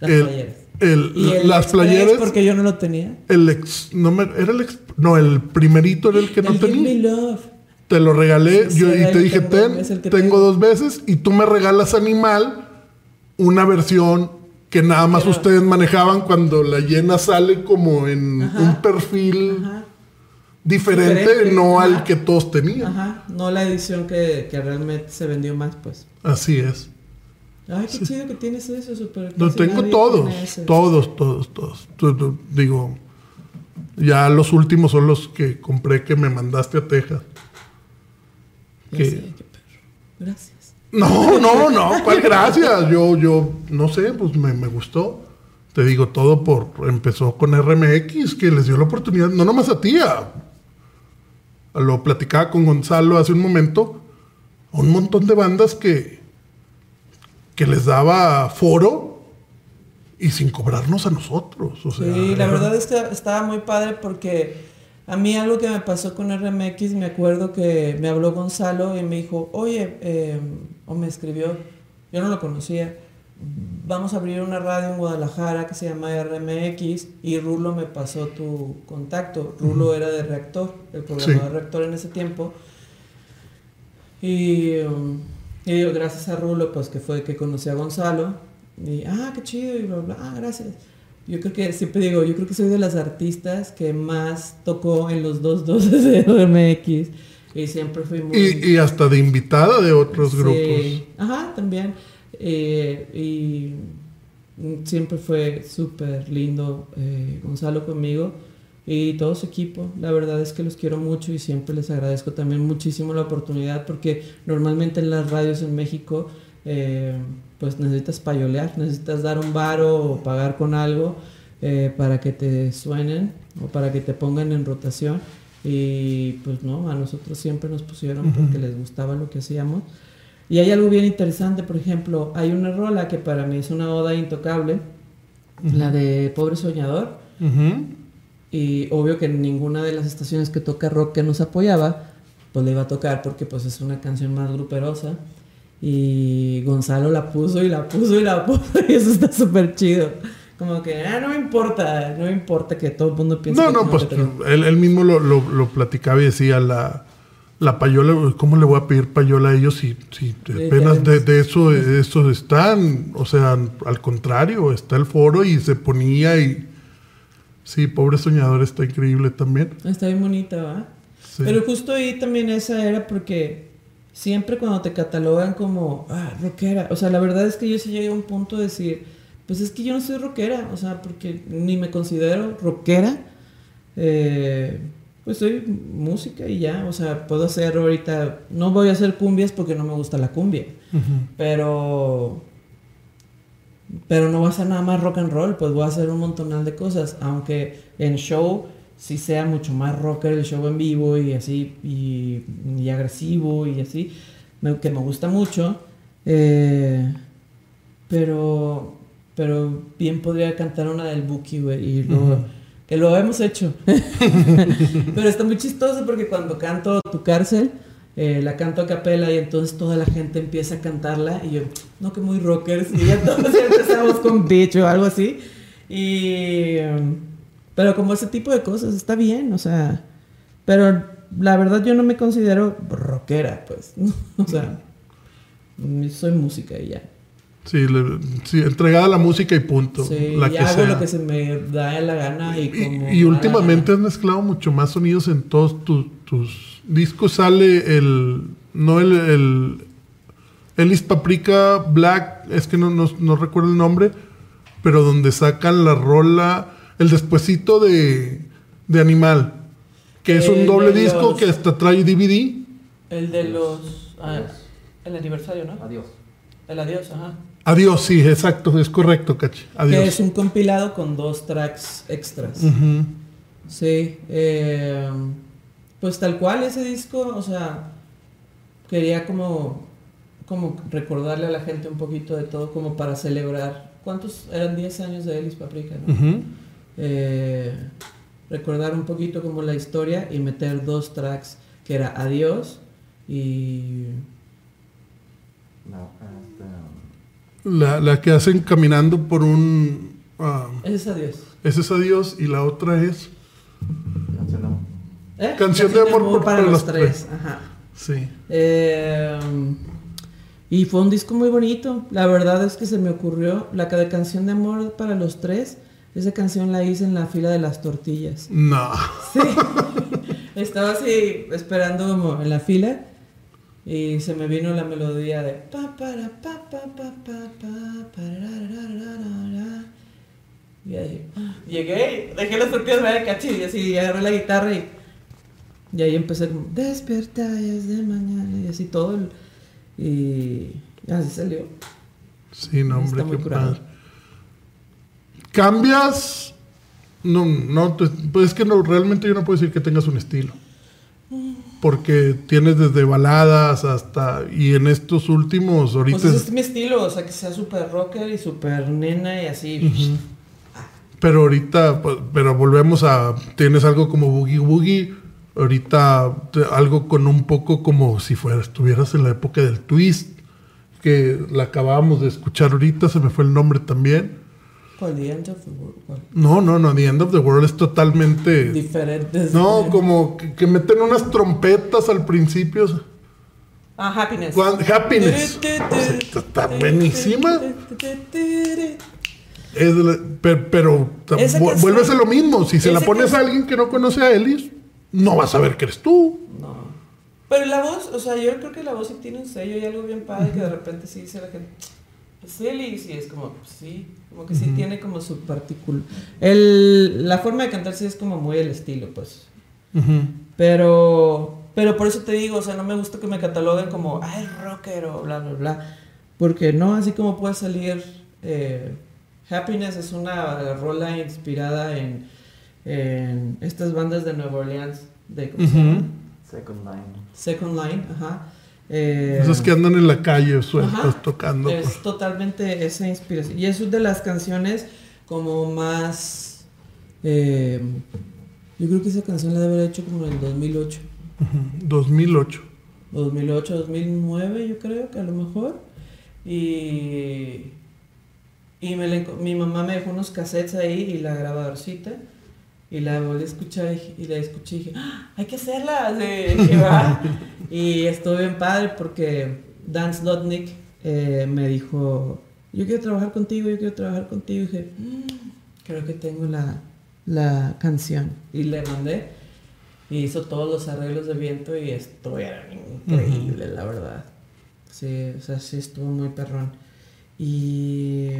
las playeras. El, las playeras. Porque yo no lo tenía. El ex, no me, era el ex, no, el primerito era el que no tenía. Te lo regalé yo, y te dije, ten, tengo dos veces y tú me regalas Animal, una versión que nada más ustedes manejaban cuando la llena sale como en un perfil diferente, no al que todos tenían. Ajá, no la edición que, que realmente se vendió más, pues. Así es. Ay, qué chido que tienes eso, super. Lo tengo todos, todos, todos, todos. Digo, ya los últimos son los que compré que me mandaste a Texas. Que... Sé, qué perro. Gracias. No, no, no, ¿cuál gracias? Yo, yo, no sé, pues me, me gustó. Te digo, todo por. Empezó con RMX, que les dio la oportunidad, no nomás a ti, lo platicaba con Gonzalo hace un momento, un montón de bandas que que les daba foro y sin cobrarnos a nosotros. O sea, sí, la verdad es que estaba muy padre porque a mí algo que me pasó con RMX, me acuerdo que me habló Gonzalo y me dijo, oye, em, o me escribió, yo no lo conocía, vamos a abrir una radio en Guadalajara que se llama RMX y Rulo me pasó tu contacto. Rulo era de Reactor, el programa de Reactor en ese tiempo. Y... Em, y gracias a Rulo, pues que fue que conocí a Gonzalo. Y, ah, qué chido, y bla, bla, ah, gracias. Yo creo que, siempre digo, yo creo que soy de las artistas que más tocó en los dos doses de MX. Y siempre fui muy... Y, hasta de invitada de otros sí. grupos. Ajá, también. Eh, y siempre fue súper lindo eh, Gonzalo conmigo y todo su equipo. La verdad es que los quiero mucho y siempre les agradezco también muchísimo la oportunidad porque normalmente en las radios en México eh, pues necesitas payolear, necesitas dar un varo o pagar con algo eh, para que te suenen o para que te pongan en rotación y pues no, a nosotros siempre nos pusieron porque les gustaba lo que hacíamos. Y hay algo bien interesante, por ejemplo, hay una rola que para mí es una oda intocable, la de Pobre Soñador. Y obvio que ninguna de las estaciones que toca rock que nos apoyaba, pues le iba a tocar porque pues es una canción más gruperosa. Y Gonzalo la puso y la puso y la puso [LAUGHS] y eso está súper chido. Como que, ah, no me importa, no me importa que todo el mundo piense. No, no, pues él, mismo lo, lo, platicaba y decía la, la payola, ¿cómo le voy a pedir payola a ellos si, si apenas de, de, eso, eso están? O sea, al contrario, está el foro y se ponía y Sí, Pobre Soñador está increíble también. Está bien bonita, ¿va? Pero justo ahí también esa era porque siempre cuando te catalogan como, ah, rockera, o sea, la verdad es que yo sí llegué a un punto de decir, pues es que yo no soy rockera, o sea, porque ni me considero rockera, eh, pues soy música y ya, o sea, puedo hacer ahorita, no voy a hacer cumbias porque no me gusta la cumbia, pero pero no va a ser nada más rock and roll, pues voy a hacer un montonal de cosas, aunque en show sí sea mucho más rocker el show en vivo y así, y, agresivo y así, que me gusta mucho, Eh, pero, pero bien podría cantar una del Buki, güey, y lo, que lo hemos hecho. [LAUGHS] pero está muy chistoso porque cuando canto Tu Cárcel, eh, la canto a capela y entonces toda la gente empieza a cantarla y yo, no, que muy rockers, y entonces [LAUGHS] empezamos con bicho o algo así. Y, um, pero como ese tipo de cosas, está bien, o sea, pero la verdad yo no me considero rockera, pues, [LAUGHS] o sea, soy música y ya. Sí, sí, entregada a la música y punto. Sí, la y hago lo que se me da la gana y como... Y, últimamente has mezclado mucho más sonidos en todos tus, tus discos. Sale el... No el... el Ellis Paprika Black, es que no, no, recuerdo el nombre, pero donde sacan la rola, el despuesito de, de Animal, que es un doble disco que hasta trae DVD. El de los... Ah, el aniversario, ¿no? Adiós. El adiós, ajá. Adiós, sí, exacto, es correcto, Cachi. Adiós. Que es un compilado con dos tracks extras. Sí, eh, pues tal cual ese disco, o sea, quería como, como recordarle a la gente un poquito de todo, como para celebrar. ¿Cuántos eran 10 años de Ellis Paprika? ¿no? Eh, recordar un poquito como la historia y meter dos tracks que era Adiós y la, la que hacen caminando por un... Uh, ese es Adiós. Ese es Adiós y la otra es... Canción de amor. ¿Eh? De amor, para, los, tres. Ajá. Sí. Eh, y fue un disco muy bonito. La verdad es que se me ocurrió la de Canción de amor para los tres. Esa canción la hice en la fila de las tortillas. No. Sí. [LAUGHS] Estaba así esperando como en la fila y se me vino la melodía de pa para pa pa pa pa pa y ahí llegué, dejé las tortillas de cachi y así agarré la guitarra y, y ahí empecé como despertáis de mañana y así todo y así salió. Sí, no, hombre, qué padre. ¿Cambias? No, no, pues es que no, realmente yo no puedo decir que tengas un estilo porque tienes desde baladas hasta y en estos últimos ahorita pues es mi estilo o sea que sea súper rocker y súper nena y así pero ahorita pues, pero volvemos a tienes algo como boogie boogie ahorita algo con un poco como si fuera estuvieras en la época del twist que la acabábamos de escuchar ahorita se me fue el nombre también. The End of the World. No, no, no. The End of the World es totalmente. Diferente. No, como que, meten unas trompetas al principio. Ah, Happiness. happiness. está buenísima. pero, vuelves a lo mismo. Si se la pones a alguien que no conoce a Ellis, no vas a ver que eres tú. No. Pero la voz, o sea, yo creo que la voz sí tiene un sello y algo bien padre que de repente sí dice la gente es Ellis y es como, pues, sí, como que sí tiene como su particular. La forma de cantar sí es como muy el estilo, pues. Pero, pero por eso te digo, o sea, no me gusta que me cataloguen como, ay, rocker o bla, bla, bla. Porque no, así como puede salir. Eh, Happiness es una rola inspirada en, en estas bandas de Nueva Orleans. De, Second Line. Second Line, ajá. Eh, Esos que andan en la calle sueltos tocando. Es totalmente esa inspiración. Y es una de las canciones como más... Eh, yo creo que esa canción la debe haber hecho como en el 2008. 2008. 2008, 2009 yo creo que a lo mejor. Y, y me mi mamá me dejó unos cassettes ahí y la grabadorcita. Y la volví a escuchar y, la escuché y dije, ¡Ah, hay que hacerla. y [LAUGHS] estuve bien padre porque Dan Slotnick eh, me dijo, yo quiero trabajar contigo, yo quiero trabajar contigo. Y dije, mm, creo que tengo la, la canción. Y le mandé. Y hizo todos los arreglos de viento y esto era increíble, la verdad. Sí, o sea, sí estuvo muy perrón. Y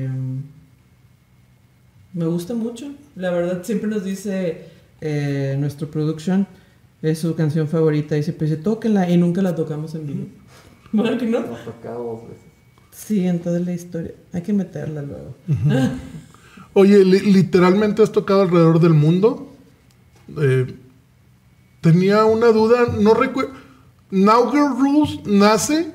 me gusta mucho. La verdad, siempre nos dice eh, nuestro production, es su canción favorita y siempre dice, tóquenla y nunca la tocamos en vivo. ¿Verdad que no? Sí, en toda la historia. Hay que meterla luego. Oye, literalmente has tocado alrededor del mundo. Eh, tenía una duda, no recuerdo. Now Girl Rules nace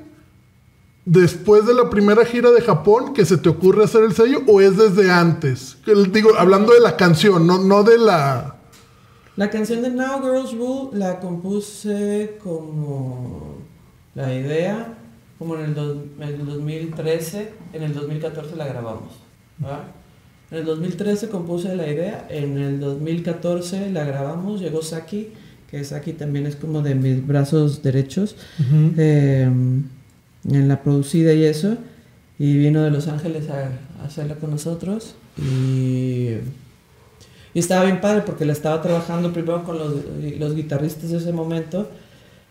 después de la primera gira de Japón que se te ocurre hacer el sello o es desde antes? Digo, hablando de la canción, no, no de la... La canción de Now Girls Rule la compuse como la idea, como en el, dos- en el 2013, en el 2014 la grabamos. ¿verdad? En el 2013 compuse la idea, en el 2014 la grabamos, llegó Saki, que Saki también es como de mis brazos derechos, eh, en la producida y eso, y vino de Los Ángeles a, a hacerla con nosotros, y... Y estaba bien padre porque la estaba trabajando primero con los, los guitarristas de ese momento,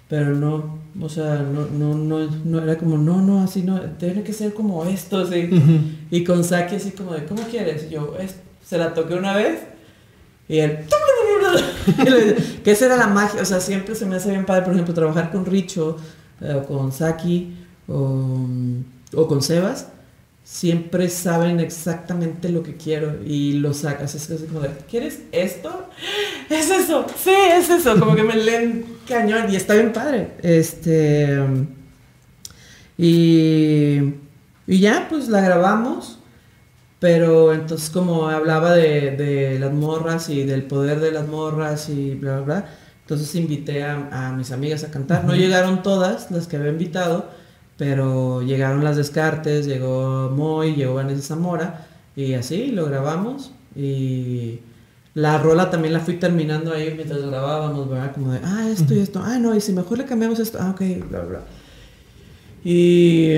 pero no, o sea, no, no, no, no era como, no, no, así no, tiene que ser como esto, así. Y con Saki así como de, ¿cómo quieres? Y yo, "Es-". se la toqué una vez y él, [LAUGHS] que esa era la magia, o sea, siempre se me hace bien padre, por ejemplo, trabajar con Richo, eh, o con Saki, o, o con Sebas, siempre saben exactamente lo que quiero y lo sacas. Es así como de, ¿quieres esto? [GASPS] Es eso, sí, es eso. Como que me leen cañón y está bien padre. Este. Y. Y ya, pues la grabamos. Pero entonces, como hablaba de, de las morras y del poder de las morras y bla, bla, bla. Entonces invité a, a mis amigas a cantar. No llegaron todas las que había invitado, pero llegaron las Descartes, llegó Moy, llegó Vanessa Zamora, y así lo grabamos. Y la rola también la fui terminando ahí mientras grabábamos, ¿verdad? Como de, ah, esto y esto, ah, no, y si mejor le cambiamos esto, ah, ok, bla, bla. Y,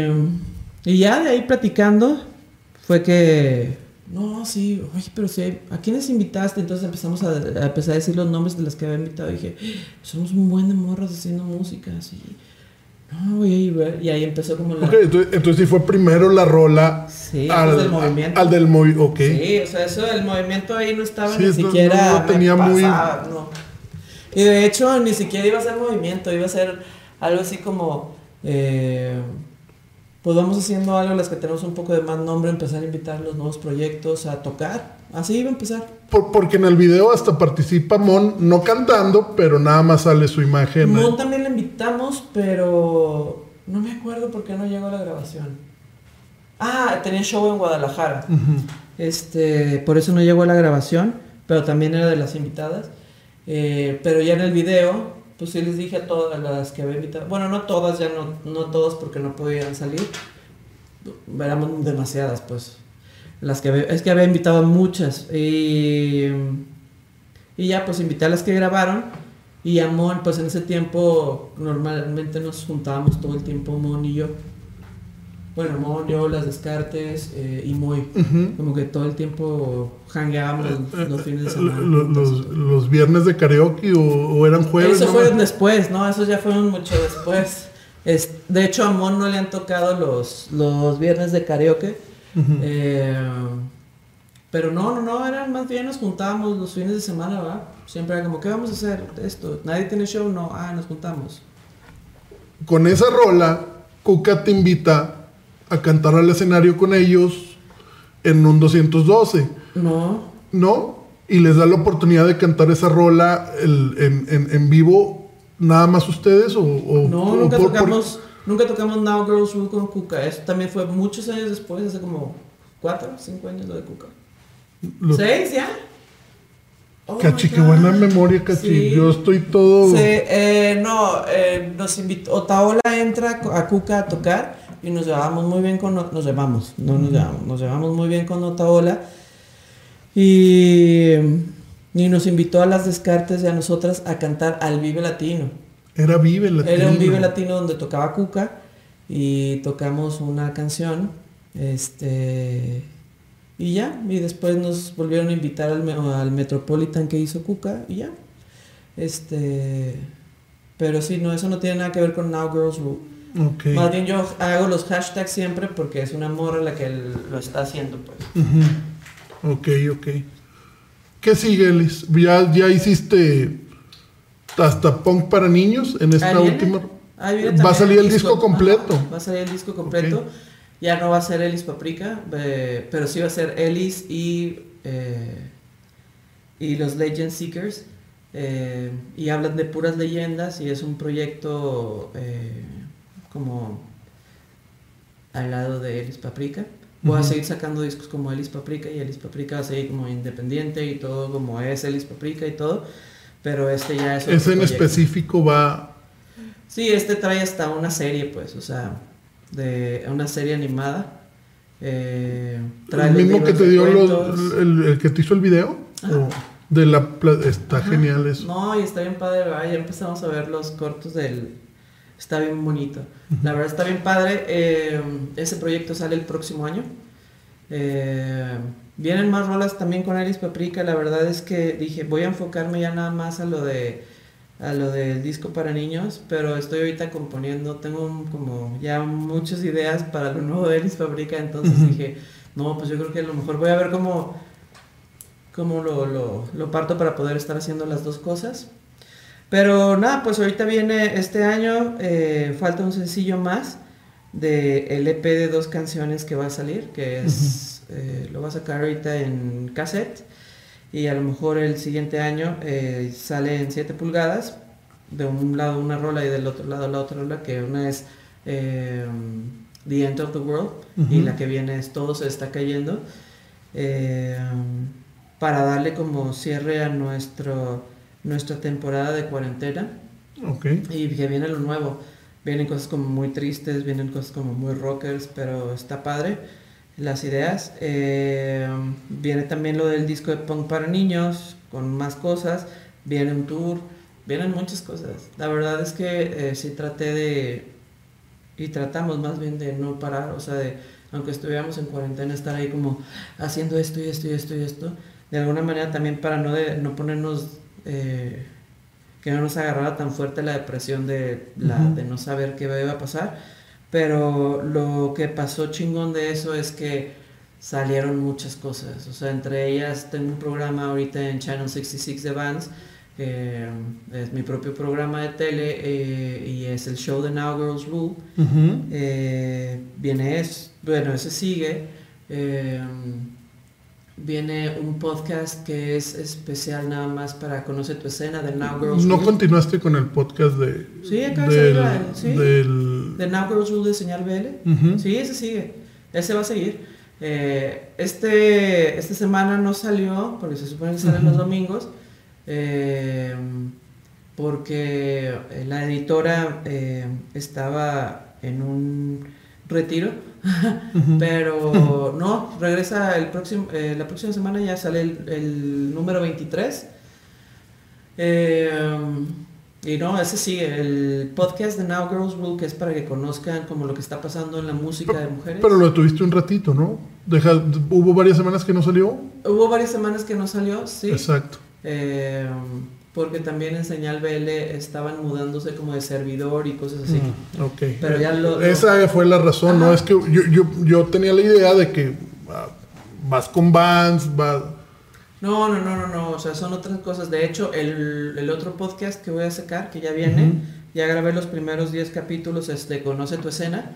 y ya de ahí platicando, fue que, no, sí, oye, pero sí, ¿a quiénes invitaste? Entonces empezamos a, a empezar a decir los nombres de las que había invitado. Y dije, somos un buen de morras haciendo música, así. No, y ahí, y ahí empezó como la... Ok, entonces, entonces sí fue primero la rola Sí, antes del movimiento. Al del movimiento, ok. Sí, o sea, eso, el movimiento ahí no estaba Sí, ni no- siquiera. no tenía muy- pasaba, no. Y de hecho, ni siquiera iba a ser movimiento, iba a ser algo así como. Eh, pues vamos haciendo algo, las que tenemos un poco de más nombre, empezar a invitar los nuevos proyectos a tocar. Así iba a empezar. Por- porque en el video hasta participa Mon, no cantando, pero nada más sale su imagen. Mon también la invitamos, pero no me acuerdo por qué no llegó a la grabación. Ah, tenía show en Guadalajara. Este, por eso no llegó a la grabación, pero también era de las invitadas. Eh, pero ya en el video, pues sí les dije a todas las que había invitado. Bueno, no todas, ya no, no todas porque no podían salir. Éramos demasiadas, pues. Las que había- es que había invitado a muchas. Y, y ya, pues invité a las que grabaron. Y a Mon, pues en ese tiempo normalmente nos juntábamos todo el tiempo, Mon y yo. Bueno, Mon, yo, las Descartes eh, y Moy. Como que todo el tiempo hangueábamos los, los fines de semana. Lo- Los, los viernes de karaoke o, o eran jueves. Eso ¿no? fueron después, ¿no? Eso ya fueron mucho después. Es, de hecho, a Mon no le han tocado los, los viernes de karaoke. Eh, pero no, no, no, eran más bien nos juntábamos los fines de semana, ¿verdad? Siempre era como, ¿qué vamos a hacer? Esto, nadie tiene show, no, ah, nos juntamos. Con esa rola, Cuca te invita a cantar al escenario con ellos en un 212, No, ¿no? Y les da la oportunidad de cantar esa rola el- en, en- en vivo, nada más ustedes o, o- no, o nunca por- por- tocamos, nunca tocamos Now Girls Rule con Cuca. Eso también fue muchos años después, hace como cuatro, cinco años lo de Cuca. los- ¿Seis ya? Oh Cachi, qué buena memoria, Cachi. Sí. Yo estoy todo. Sí, eh, no, eh, nos invitó, Otaola entra a Cuca a tocar y nos llevamos muy bien con, nos llevamos, no nos llevamos, nos llevamos muy bien con Otaola y, y nos invitó a las Descartes y a nosotras a cantar al Vive Latino. Era Vive Latino. Era un Vive Latino donde tocaba Cuca y tocamos una canción, este, y ya, y después nos volvieron a invitar al, al Metropolitan que hizo Cuca y ya, este, pero sí, no, eso no tiene nada que ver con Now Girls Rule. Ok. Más bien yo hago los hashtags siempre porque es una morra la que lo está haciendo, pues. Ujú. Ok, ok. ¿Qué sigue, Elis? ¿Ya, ya hiciste hasta punk para niños en esta última? ¿Va a salir el disco completo? va a salir el disco completo. Ok. Ya no va a ser Elis Paprika, eh, pero sí va a ser Elis y, eh, y los Legend Seekers. eh, y hablan de puras leyendas y es un proyecto como al lado de Elis Paprika. Voy a seguir sacando discos como Elis Paprika y Elis Paprika va a seguir como independiente y todo como es Elis Paprika y todo. Pero este ya es... otro Ese en proyecto. específico va. Sí, este trae hasta una serie, pues, o sea, de una serie animada. Eh, trae El mismo que te dio los- el, el que te hizo el video. ¿O de la está Ajá. genial eso. No, y está bien padre, ¿verdad? ya empezamos a ver los cortos del... Está bien bonito. La verdad está bien padre. eh, ese proyecto sale el próximo año. Eh, vienen más rolas también con Elis Paprika. La verdad es que dije, voy a enfocarme ya nada más a lo de a lo del disco para niños, pero estoy ahorita componiendo, tengo como ya muchas ideas para lo nuevo de Elis Paprika, entonces dije, no, pues yo creo que a lo mejor voy a ver cómo, cómo lo, lo, lo parto para poder estar haciendo las dos cosas. Pero nada, pues ahorita viene este año, eh, falta un sencillo más del el EP de dos canciones que va a salir, que es, eh, lo va a sacar ahorita en cassette. Y a lo mejor el siguiente año eh, sale en 7 pulgadas, de un lado una rola y del otro lado la otra rola, que una es eh, The End of the World y la que viene es Todo se está cayendo, eh, para darle como cierre a nuestro, nuestra temporada de cuarentena. Ok. Y que viene lo nuevo. Vienen cosas como muy tristes, vienen cosas como muy rockers, pero está padre las ideas. Eh, viene también lo del disco de punk para niños, con más cosas. Viene un tour, vienen muchas cosas. La verdad es que eh, sí traté de, y tratamos más bien de no parar, o sea, de, aunque estuviéramos en cuarentena, estar ahí como haciendo esto y esto y esto y esto. De alguna manera también para no, de, no ponernos... eh, que no nos agarrara tan fuerte la depresión de, la, de no saber qué iba a pasar. Pero lo que pasó chingón de eso es que salieron muchas cosas. O sea, entre ellas tengo un programa ahorita en Channel 66 de Vans. que es mi propio programa de tele eh, y es el show de Now Girls Rule. Eh, viene es, bueno, ese sigue. Viene un podcast que es especial nada más para conocer tu escena de Now Girls No Rule. continuaste con el podcast de. Sí, acá del, iba, sí. del- De Now Girls Rule de Señal BL. Sí, ese sigue. Ese va a seguir. Eh, este, esta semana no salió, porque se supone que salen Ujú. los domingos, eh, porque la editora eh, estaba en un retiro, Pero [LAUGHS] no, regresa el próximo, eh, la próxima semana ya sale el, el número 23. Eh, y no, ese sigue, el podcast de Now Girls Rule, que es para que conozcan como lo que está pasando en la música de mujeres. Pero lo tuviste un ratito, ¿no? Deja, hubo varias semanas que no salió. Hubo varias semanas que no salió, sí. Exacto. Eh, porque también en Señal BL estaban mudándose como de servidor y cosas así. Mm, ok. Pero ya lo- Esa fue la razón, ¿no? Es que yo, yo, yo tenía la idea de que ah, vas con Vans, vas. No, no, no, no, no, o sea, son otras cosas. De hecho, el, el otro podcast que voy a sacar, que ya viene, Ujú. ya grabé los primeros 10 capítulos, es de Conoce tu escena,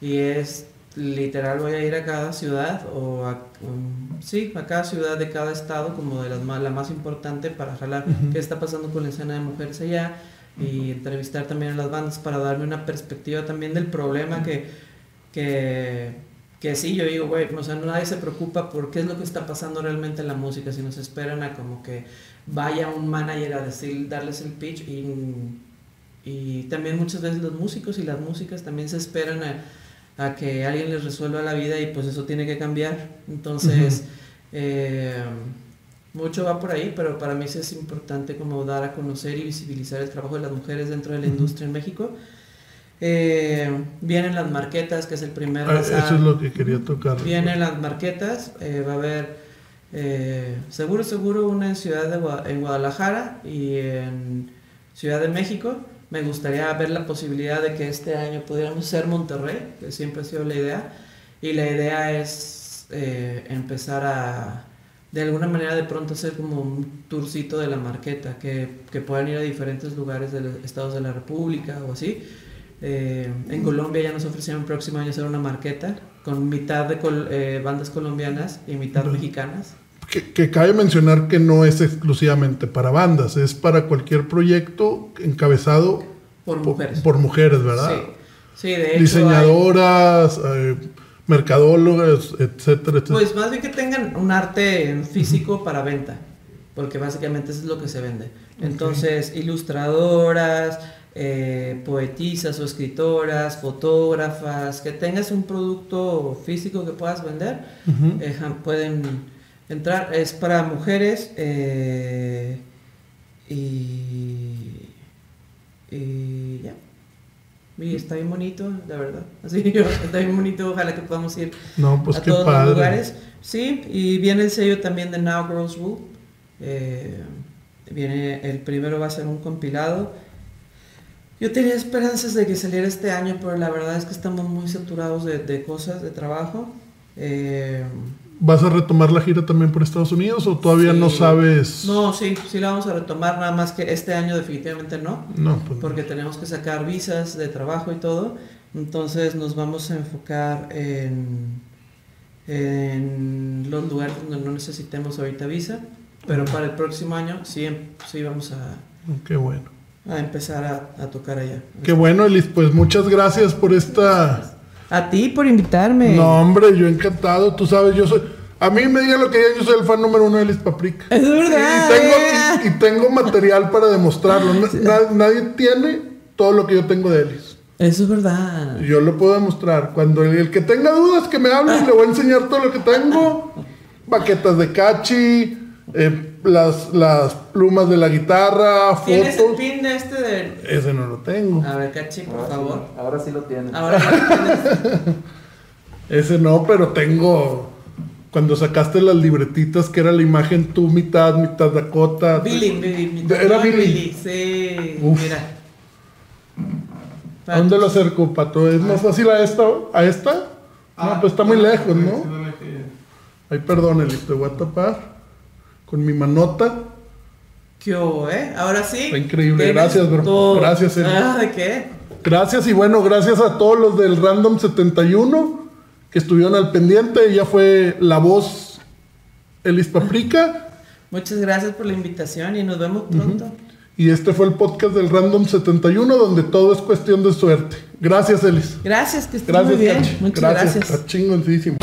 y es literal, voy a ir a cada ciudad, o a, um, sí, a cada ciudad de cada estado, como de las más, la más importante, para jalar. Qué está pasando con la escena de mujeres allá, y entrevistar también a las bandas para darme una perspectiva también del problema que, que, que sí, yo digo, güey, o sea, nadie se preocupa por qué es lo que está pasando realmente en la música, si nos esperan a como que vaya un manager a decir, darles el pitch y, y también muchas veces los músicos y las músicas también se esperan a, a que alguien les resuelva la vida y pues eso tiene que cambiar. Entonces, eh, mucho va por ahí, pero para mí sí es importante como dar a conocer y visibilizar el trabajo de las mujeres dentro de la industria en México. Eh, vienen las marquetas, que es el primer Ah. Eso es lo que quería tocar. Vienen las marquetas, eh, va a haber seguro, seguro una en Ciudad de Gua- en Guadalajara y en Ciudad de México. Me gustaría ver la posibilidad de que este año pudiéramos ser Monterrey, que siempre ha sido la idea. Y la idea es eh, empezar a, de alguna manera, de pronto hacer como un tourcito de la marqueta, que, que puedan ir a diferentes lugares de los estados de la República o así. Eh, en Colombia ya nos ofrecieron el próximo año hacer una marqueta con mitad de col- eh, bandas colombianas y mitad mexicanas. Que, que cabe mencionar que no es exclusivamente para bandas, es para cualquier proyecto encabezado Por po- mujeres. por mujeres, ¿verdad? Sí. Sí, de hecho. hay- diseñadoras, eh, mercadólogas, etcétera, etcétera. Pues más bien que tengan un arte físico para venta, porque básicamente eso es lo que se vende. Entonces, ilustradoras, eh, poetisas o escritoras, fotógrafas, que tengas un producto físico que puedas vender, eh, pueden entrar. Es para mujeres eh, y, y ya. Y está bien bonito, la verdad. [LAUGHS] Así, está bien bonito. Ojalá que podamos ir no, pues a todos padre. los lugares. Sí, y viene el sello también de Now Girls Rule. Eh, viene, el primero va a ser un compilado. Yo tenía esperanzas de que saliera este año, pero la verdad es que estamos muy saturados de, de cosas, de trabajo. Eh, ¿Vas a retomar la gira también por Estados Unidos o todavía Sí. no sabes? no, sí, sí la vamos a retomar, nada más que este año definitivamente no. No, pues porque tenemos que sacar visas de trabajo y todo. Entonces nos vamos a enfocar en, en los lugares donde no necesitemos ahorita visa. Pero para el próximo año sí, sí vamos a, no, qué bueno. a empezar a, a tocar allá. Qué bueno, Elis, pues muchas gracias por esta... A ti por invitarme. No, hombre, yo encantado, tú sabes, yo soy... A mí me digan lo que digan, yo soy el fan número uno de Elis Paprika. Es verdad. Y tengo, y, y tengo material para demostrarlo. Na- na- nadie tiene todo lo que yo tengo de Elis. Eso es verdad. Yo lo puedo demostrar. Cuando el, el que tenga dudas, que me hable y le voy a enseñar todo lo que tengo. Baquetas de cachi, eh, las, las plumas de la guitarra, ¿Tienes el fotos. pin de este de... Ese no lo tengo. A ver, Cachi, por Ahora sí favor. ahora sí lo tienen. Ahora ya lo tienes. [LAUGHS] Ese no, pero tengo. Cuando sacaste las libretitas, que era la imagen tú, mitad, mitad Dakota. Billy, Billy, mi Era no, Billy. Sí, Uf. mira. ¿A dónde lo acerco, Pato? ¿Es más fácil a esta? ¿A esta? No, pues está muy lejos, ¿no? Ay, perdón, Elis, te voy a tapar con mi manota. ¿Qué hubo, eh? Ahora sí. Está increíble. Gracias, bro. todo. Gracias, Eli. Ah, ¿de qué? Gracias y bueno, gracias a todos los del Random 71 que estuvieron al pendiente. Ella fue la voz Elis Paprika. Muchas gracias por la invitación y nos vemos pronto. Y este fue el podcast del Random 71 donde todo es cuestión de suerte. Gracias, Elis. Gracias, que estés Gracias, muy bien. Muchas gracias. gracias. Está chingoncísimo.